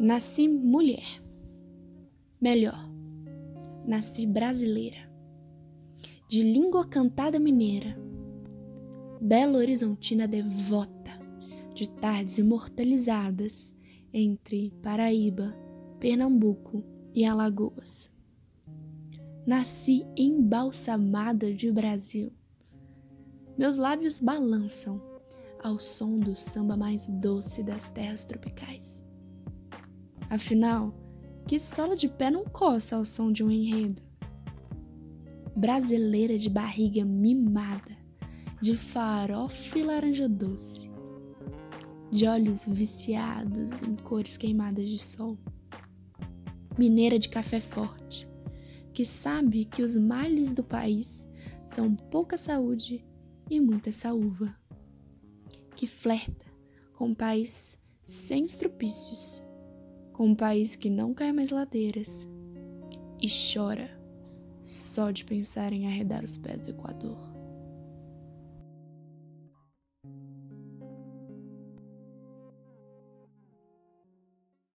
Nasci mulher. Melhor, nasci brasileira. De língua cantada mineira. Belo Horizontina devota de tardes imortalizadas entre Paraíba, Pernambuco e Alagoas. Nasci embalsamada de Brasil. Meus lábios balançam ao som do samba mais doce das terras tropicais. Afinal, que sola de pé não coça ao som de um enredo? Brasileira de barriga mimada, de farofa e laranja doce, de olhos viciados em cores queimadas de sol. Mineira de café forte, que sabe que os males do país são pouca saúde e muita saúva. Que flerta com país sem estrupícios, um país que não cai mais ladeiras e chora só de pensar em arredar os pés do Equador.